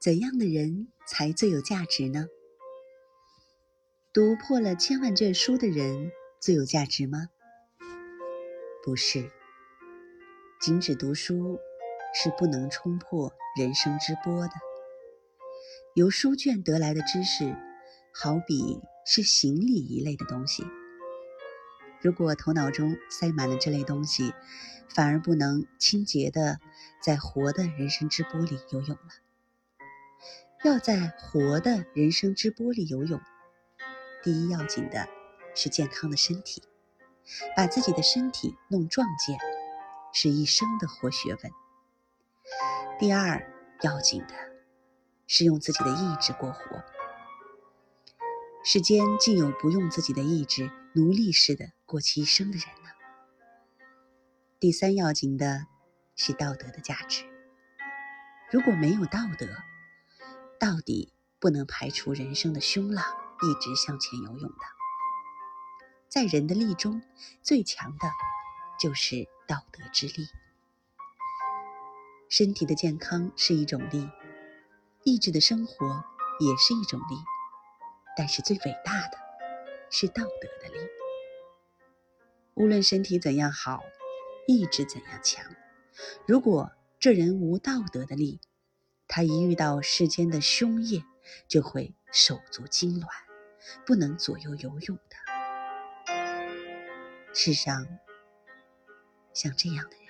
怎样的人才最有价值呢？读破了千万卷书的人最有价值吗？不是，仅只读书是不能冲破人生之波的。由书卷得来的知识，好比是行李一类的东西。如果头脑中塞满了这类东西，反而不能清洁的在活的人生之波里游泳了。要在活的人生之波里游泳，第一要紧的是健康的身体，把自己的身体弄壮健，是一生的活学问。第二要紧的是用自己的意志过活。世间竟有不用自己的意志、奴隶似的过其一生的人呢？第三要紧的是道德的价值。如果没有道德，到底不能排除人生的凶浪，一直向前游泳的。在人的力中，最强的就是道德之力。身体的健康是一种力，意志的生活也是一种力。但是最伟大的是道德的力。无论身体怎样好，意志怎样强，如果这人无道德的力，他一遇到世间的凶业，就会手足痉挛，不能左右游泳的。世上像这样的人。